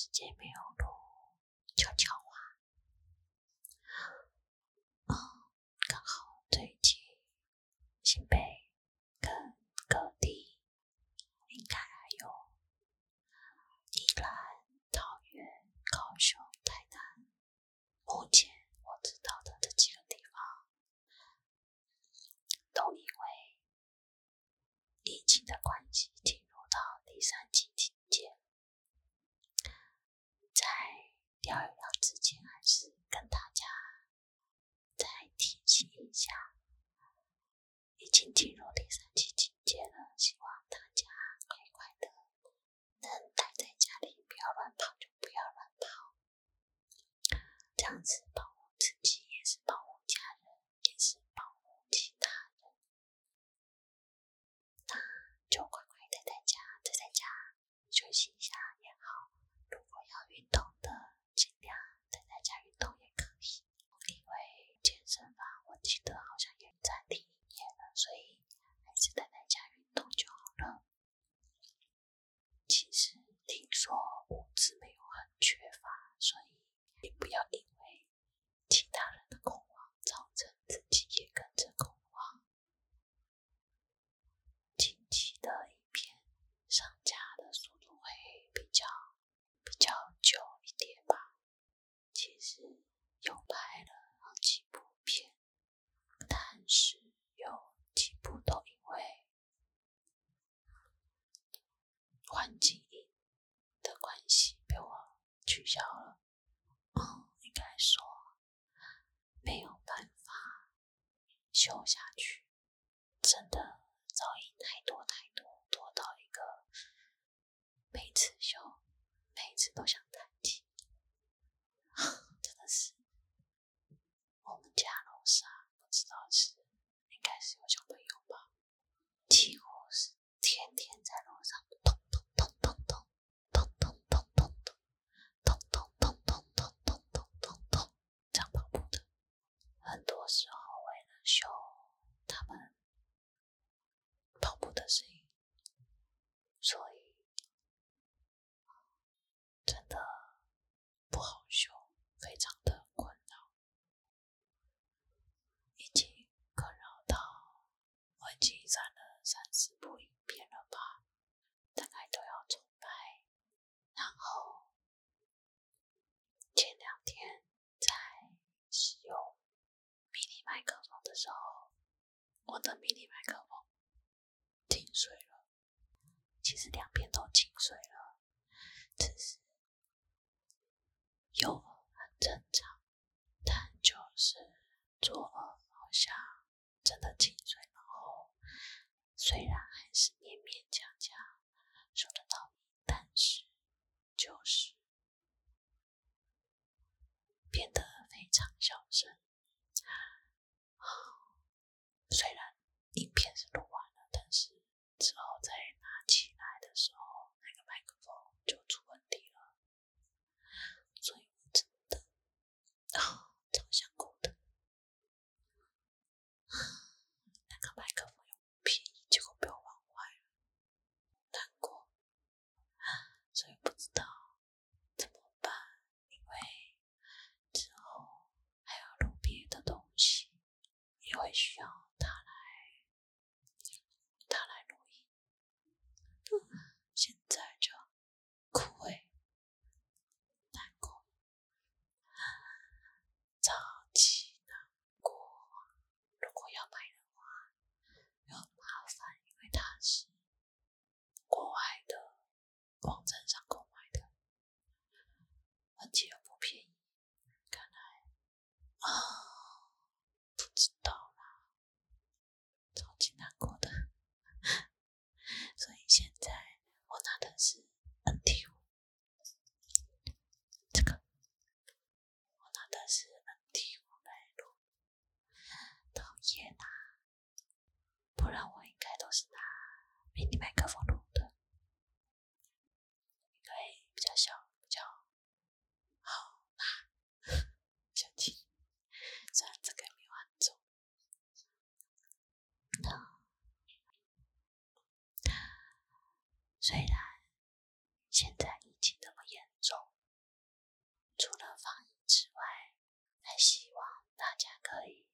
时间没有录悄悄话。嗯，刚好最近新北跟各地应该还有宜兰、桃园、高雄、台南，目前我知道的这几个地方，都因为疫情的关系进入到第三级警戒。在聊一聊之前，还是跟大家再提醒一下，已经进入第三期情节了，希望大家快快的能待在家里，不要乱跑就不要乱跑，这样子保护自己也是保护家人，也是保护其他人。那就乖乖待在家，待在家休息一下也好。如果要运动的，尽量待在家运动也可以。因为健身房我记得好像也暂停营业了，所以还是待在家运动就好了。其实听说物资没有很缺乏，所以也不要因为其他人的恐慌，造成自己也跟着恐慌。近期的影片上架的速度会比较比较久一点吧。其又拍了好几部片，但是有几部都因为环境音的关系被我取消了。嗯，应该说没有办法修下去，真的噪音太多太多，多到一个每次修，每次都想叹气。真的是，我们家楼上不知道是应该是有小朋友吧，几乎是天天在楼直播影片了吧，大概都要重拍。然后前两天在使用迷你麦克风的时候，我的迷你麦克风进水了。其实两边都进水了，只是有很正常，但就是左耳好像真的进水，了虽然还是勉勉强强收得到，但是就是变得非常小声。虽然影片是录完了，但是之后再拿起来的时候，那个麦克风就出问题了，所以真的啊，超想哭的。那个麦克风又不便宜，结果被我玩坏了，难过。所以不知道怎么办，因为之后还要录别的东西，也会需要。现在就哭诶，难过，超级难过。如果要买的话，又很麻烦，因为它是国外的网站上购买的，而且又不便宜。看来啊，不知道啦，希望大家可以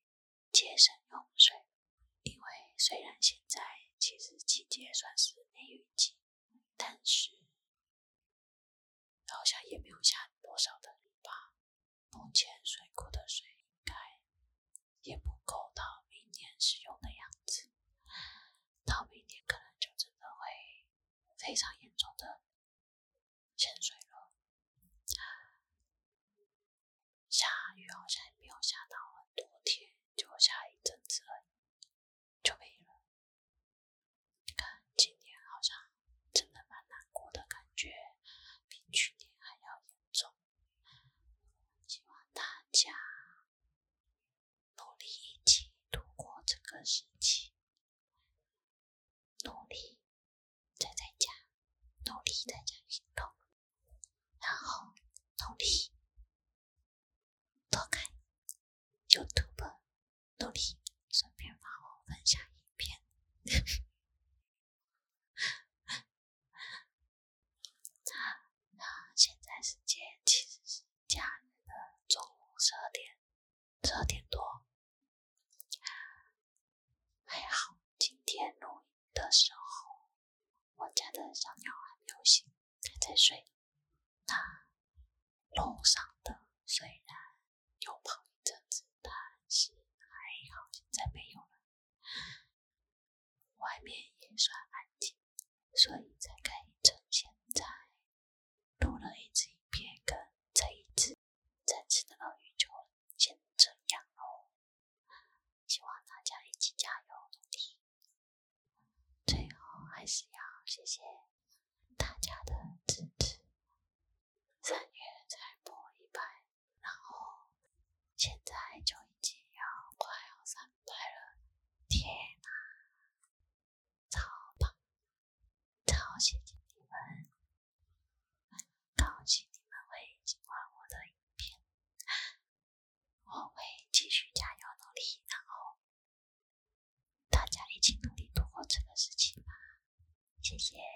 节省用水，因为虽然现在其实季节算是梅雨季，但是好像也没有下多少的雨吧。目前水库的水应该也不够到明年使用的样子，到明年可能就真的会非常严重的限水了。下好像也没有下到很多天，就下一阵子而已，就没了。你看今年好像真的蛮难过的感觉，比去年还要严重。希望大家努力一起度过这个时期，努力宅在家，努力在家运动，然后努力。多看 YouTube，努力顺便帮我分享影片。那现在时间其实是假日的中午十二点，十二点多。还好今天录音的时候，我家的小鸟还没有醒，还在睡。那路上的虽然。sight. 谢谢。